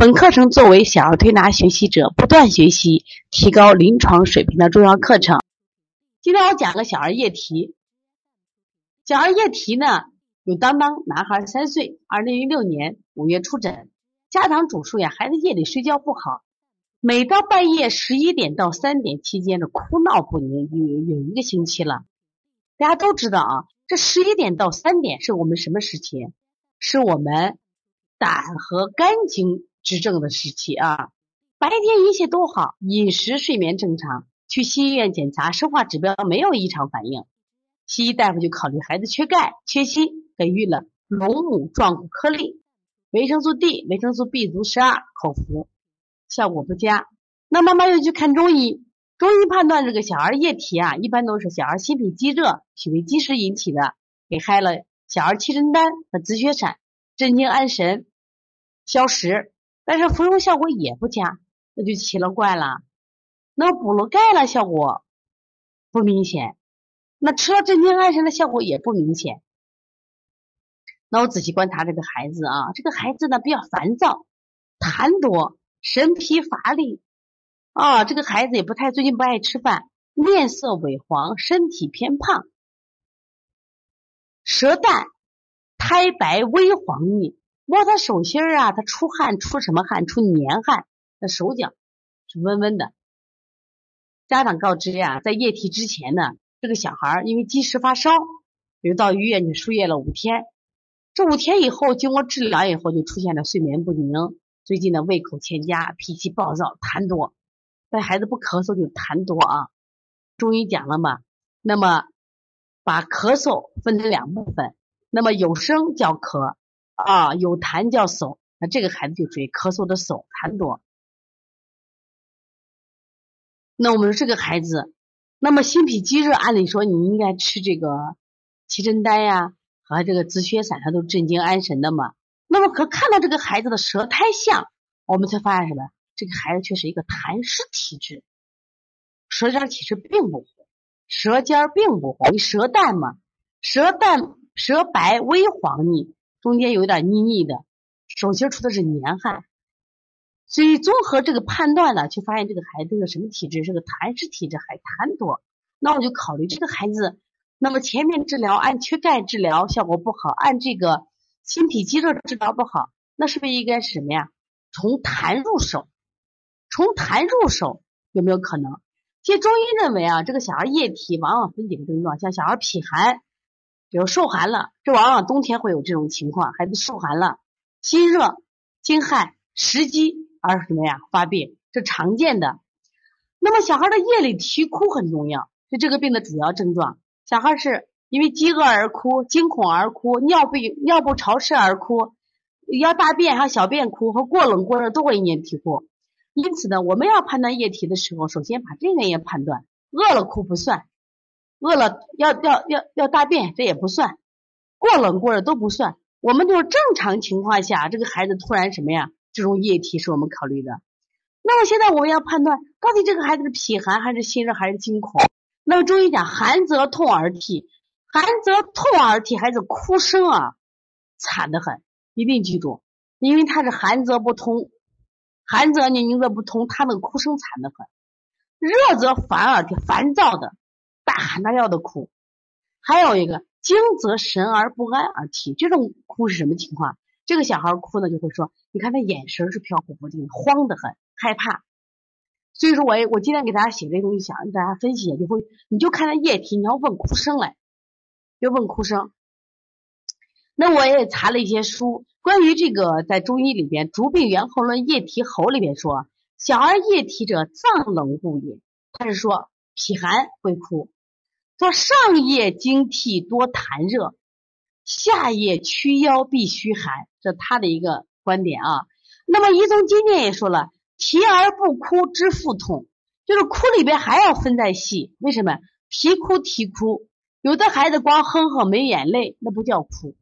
本课程作为小儿推拿学习者不断学习、提高临床水平的重要课程。今天我讲个小儿夜啼。小儿夜啼呢，有当当，男孩三岁，二零一六年五月出诊，家长主诉呀，孩子夜里睡觉不好，每到半夜十一点到三点期间的哭闹不宁，有有一个星期了。大家都知道啊，这十一点到三点是我们什么时期？是我们胆和肝经。执政的时期啊，白天一切都好，饮食、睡眠正常，去西医院检查，生化指标没有异常反应。西医大夫就考虑孩子缺钙、缺锌，给予了龙母壮骨颗粒、维生素 D、维生素 B 族十二口服，效果不佳。那妈妈又去看中医，中医判断这个小儿液体啊，一般都是小儿心脾积热、脾胃积食引起的，给开了小儿七珍丹和止血散，镇静安神、消食。但是服用效果也不佳，那就奇了怪了。那补了钙了，效果不明显。那吃了镇静安神的效果也不明显。那我仔细观察这个孩子啊，这个孩子呢比较烦躁，痰多，神疲乏力啊。这个孩子也不太最近不爱吃饭，面色萎黄，身体偏胖，舌淡，苔白微黄腻。摸他手心儿啊，他出汗，出什么汗？出黏汗。那手脚是温温的。家长告知呀，在液体之前呢，这个小孩因为积食发烧，比如到医院去输液了五天。这五天以后，经过治疗以后，就出现了睡眠不宁。最近呢，胃口欠佳，脾气暴躁，痰多。带孩子不咳嗽就痰多啊。中医讲了嘛，那么把咳嗽分成两部分，那么有声叫咳。啊，有痰叫嗽，那这个孩子就属于咳嗽的嗽，痰多。那我们说这个孩子，那么心脾积热，按理说你应该吃这个七珍丹呀和这个止血散，它都镇静安神的嘛。那么可看到这个孩子的舌苔象，我们才发现什么？这个孩子却是一个痰湿体质，舌尖其实并不红，舌尖并不红，舌淡嘛，舌淡舌白微黄腻。中间有点腻腻的，手心出的是黏汗，所以综合这个判断呢，就发现这个孩子是什么体质？是个痰湿体质，还痰多。那我就考虑这个孩子，那么前面治疗按缺钙治疗效果不好，按这个心脾积热治疗不好，那是不是应该是什么呀？从痰入手，从痰入手有没有可能？其实中医认为啊，这个小孩液体往往分几个症状，像小孩脾寒。比如受寒了，这往往冬天会有这种情况，孩子受寒了，心热、惊骇、食积而什么呀发病，这常见的。那么小孩的夜里啼哭很重要，是这个病的主要症状。小孩是因为饥饿而哭、惊恐而哭、尿不尿不潮湿而哭，要大便还有小便哭和过冷过热都会引起啼哭。因此呢，我们要判断液体的时候，首先把这个也判断，饿了哭不算。饿了要要要要大便，这也不算；过冷过热都不算。我们就是正常情况下，这个孩子突然什么呀？这种液体是我们考虑的。那么现在我们要判断，到底这个孩子是脾寒还是心热还是惊恐？那么中医讲，寒则痛而涕，寒则痛而涕，孩子哭声啊惨得很，一定记住，因为他是寒则不通，寒则你宁则不通，他那个哭声惨得很。热则烦而涕，烦躁的。大喊大叫的哭，还有一个惊则神而不安而啼，这种哭是什么情况？这个小孩哭呢，就会说，你看他眼神是飘忽不定，慌得很，害怕。所以说我我今天给大家写这东西，想让大家分析，就会你就看他液体，你要问哭声来，要问哭声。那我也查了一些书，关于这个在中医里边《逐病源候论液体喉》里边说，小儿液体者，脏冷故也。他是说脾寒会哭。说上夜惊涕多痰热，下夜屈腰必虚寒，这他的一个观点啊。那么《医宗经典》也说了，啼而不哭之腹痛，就是哭里边还要分在细。为什么？啼哭啼哭，有的孩子光哼哼没眼泪，那不叫哭。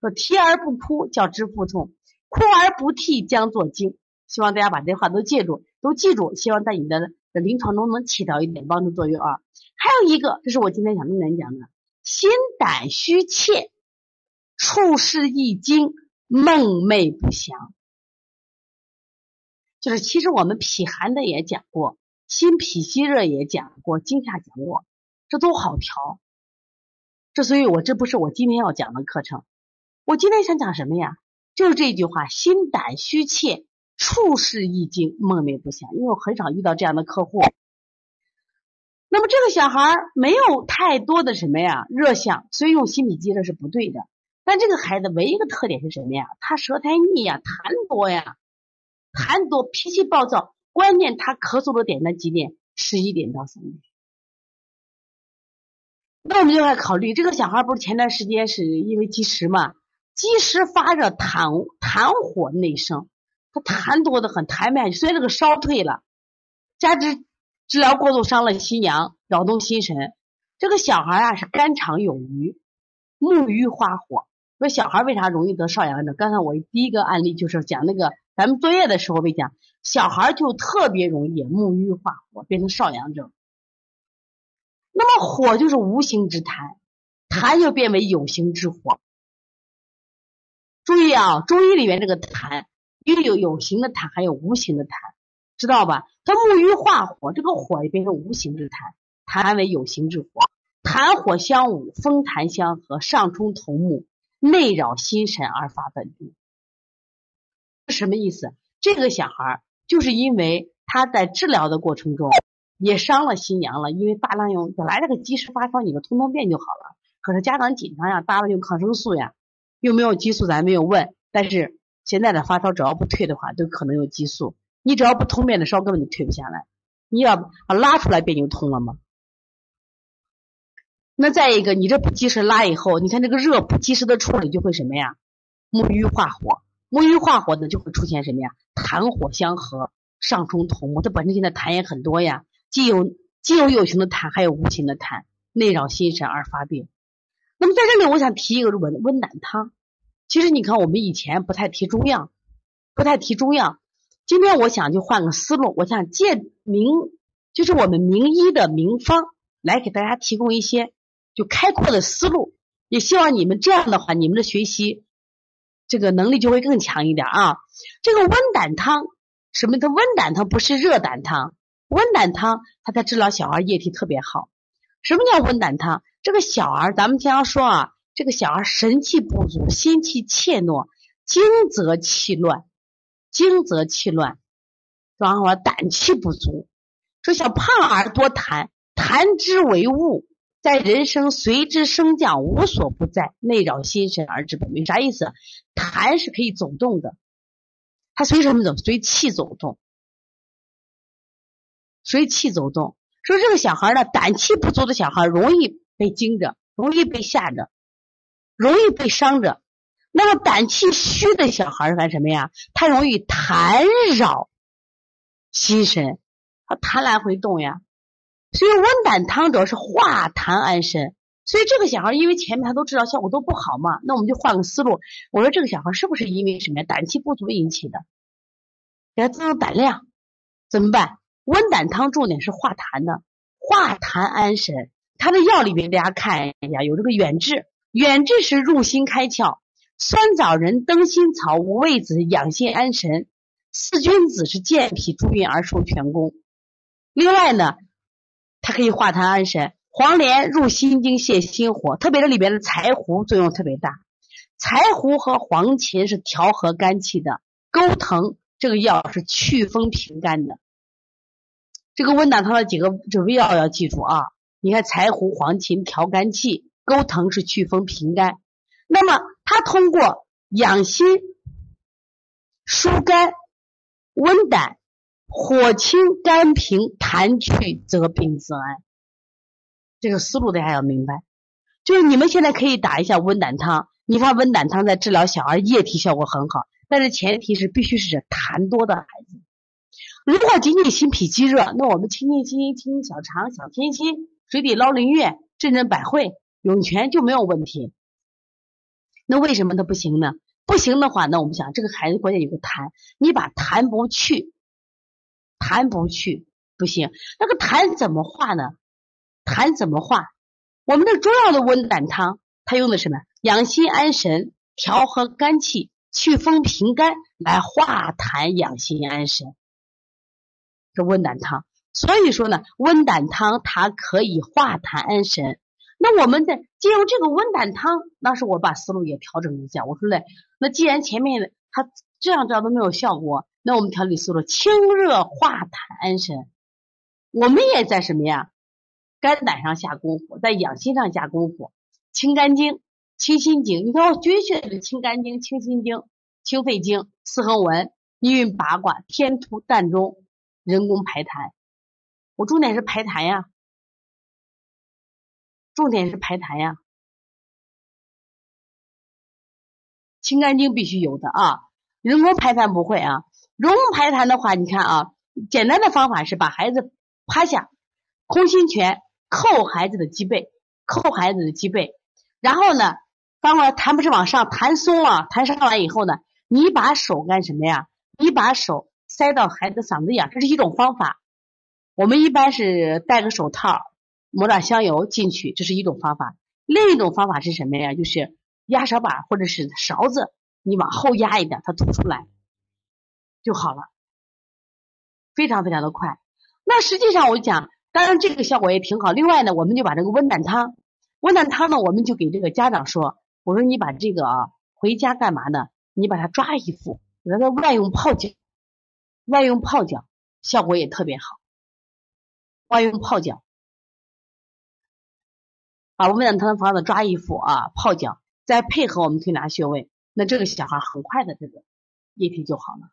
说啼而不哭叫知腹痛，哭而不涕将作惊。希望大家把这话都记住，都记住。希望在你的临床中能起到一点帮助作用啊。还有一个，这是我今天想跟您讲的：心胆虚怯，处事易惊，梦寐不详。就是其实我们脾寒的也讲过，心脾虚热也讲过，惊吓讲过，这都好调。这所以，我这不是我今天要讲的课程。我今天想讲什么呀？就是这句话：心胆虚怯，处事易惊，梦寐不详。因为我很少遇到这样的客户。那么这个小孩没有太多的什么呀热象，所以用心脾机热是不对的。但这个孩子唯一一个特点是什么呀？他舌苔腻呀，痰多呀。痰多，脾气暴躁，关键他咳嗽的点在几点？十一点到三点。那我们就来考虑，这个小孩不是前段时间是因为积食嘛？积食发热，痰痰火内生，他痰多的很，痰脉虽然这个烧退了，加之治疗过度伤了心阳，扰动心神。这个小孩啊是肝肠有余，木郁化火。说小孩为啥容易得少阳症？刚才我第一个案例就是讲那个。咱们作业的时候没讲，小孩就特别容易木郁化火，变成少阳症。那么火就是无形之痰，痰就变为有形之火。注意啊，中医里面这个痰，又有有形的痰，还有无形的痰，知道吧？它木郁化火，这个火也变成无形之痰，痰为有形之火。痰火相侮，风痰相合，上冲头目，内扰心神而发本病。什么意思？这个小孩就是因为他在治疗的过程中也伤了心阳了，因为大量用本来这个积食发烧，你个通通便就好了。可是家长紧张呀，大量用抗生素呀，又没有激素，咱没有问。但是现在的发烧只要不退的话，都可能有激素。你只要不通便的时候，根本就退不下来。你要把拉出来，便就通了吗？那再一个，你这不及时拉以后，你看这个热不及时的处理，就会什么呀？木郁化火。木郁化火呢，就会出现什么呀？痰火相合，上冲头目。它本身现在痰也很多呀，既有既有有形的痰，还有无形的痰，内扰心神而发病。那么在这里，我想提一个温温胆汤。其实你看，我们以前不太提中药，不太提中药。今天我想就换个思路，我想借名，就是我们名医的名方，来给大家提供一些就开阔的思路。也希望你们这样的话，你们的学习。这个能力就会更强一点啊！这个温胆汤，什么？它温胆汤不是热胆汤，温胆汤它在治疗小儿液体特别好。什么叫温胆汤？这个小儿，咱们经常说啊，这个小儿神气不足，心气怯懦，惊则气乱，惊则气乱，然后胆气不足。说小胖儿多痰，痰之为物。在人生随之升降，无所不在，内扰心神而致本病。啥意思？痰是可以走动的，它随什么走？随气走动，随气走动。说这个小孩呢，胆气不足的小孩容易被惊着，容易被吓着，容易被伤着。那么胆气虚的小孩儿干什么呀？他容易痰扰心神，他痰来回动呀。所以温胆汤主要是化痰安神，所以这个小孩因为前面他都知道效果都不好嘛，那我们就换个思路，我说这个小孩是不是因为什么呀？胆气不足引起的，给他增强胆量，怎么办？温胆汤重点是化痰的，化痰安神。它的药里边大家看一下，有这个远志，远志是入心开窍，酸枣仁、灯心草、五味子养心安神，四君子是健脾助运而收全功。另外呢。它可以化痰安神，黄连入心经泻心火，特别是里边的柴胡作用特别大。柴胡和黄芩是调和肝气的，钩藤这个药是祛风平肝的。这个温胆汤的几个这味药要记住啊！你看柴胡、黄芩调肝气，钩藤是祛风平肝。那么它通过养心、疏肝、温胆。火清肝平，痰去则病自安。这个思路大家要明白。就是你们现在可以打一下温胆汤，你看温胆汤在治疗小儿液体效果很好，但是前提是必须是痰多的孩子。如果仅仅心脾积热，那我们清清心、清清小肠、小天心、水底捞灵月、镇镇百会、涌泉就没有问题。那为什么它不行呢？不行的话，那我们想这个孩子关键有个痰，你把痰不去，痰不去不行。那个痰怎么化呢？痰怎么化？我们的中药的温胆汤，它用的什么？养心安神、调和肝气、祛风平肝，来化痰、养心安神。这温胆汤，所以说呢，温胆汤它可以化痰安神。那我们在借用这个温胆汤，当时我把思路也调整一下。我说嘞，那既然前面它这样这样都没有效果，那我们调理思路，清热化痰安神。我们也在什么呀？肝胆上下功夫，在养心上下功夫，清肝经、清心经。你看我绝学的清肝经、清心经、清肺经、四横纹、一运八卦、天突膻中、人工排痰。我重点是排痰呀。重点是排痰呀，清肝经必须有的啊，人工排痰不会啊。人工排痰的话，你看啊，简单的方法是把孩子趴下，空心拳扣孩子的脊背，扣孩子的脊背，然后呢，当会痰不是往上，痰松了，痰上来以后呢，你把手干什么呀？你把手塞到孩子嗓子眼，这是一种方法。我们一般是戴个手套。抹点香油进去，这是一种方法。另一种方法是什么呀？就是压勺把或者是勺子，你往后压一点，它吐出来就好了，非常非常的快。那实际上我讲，当然这个效果也挺好。另外呢，我们就把这个温胆汤，温胆汤呢，我们就给这个家长说，我说你把这个啊回家干嘛呢？你把它抓一副，给它外用泡脚，外用泡脚效果也特别好，外用泡脚。啊，我们让他的房子抓一副啊，泡脚，再配合我们推拿穴位，那这个小孩很快的这个液体就好了。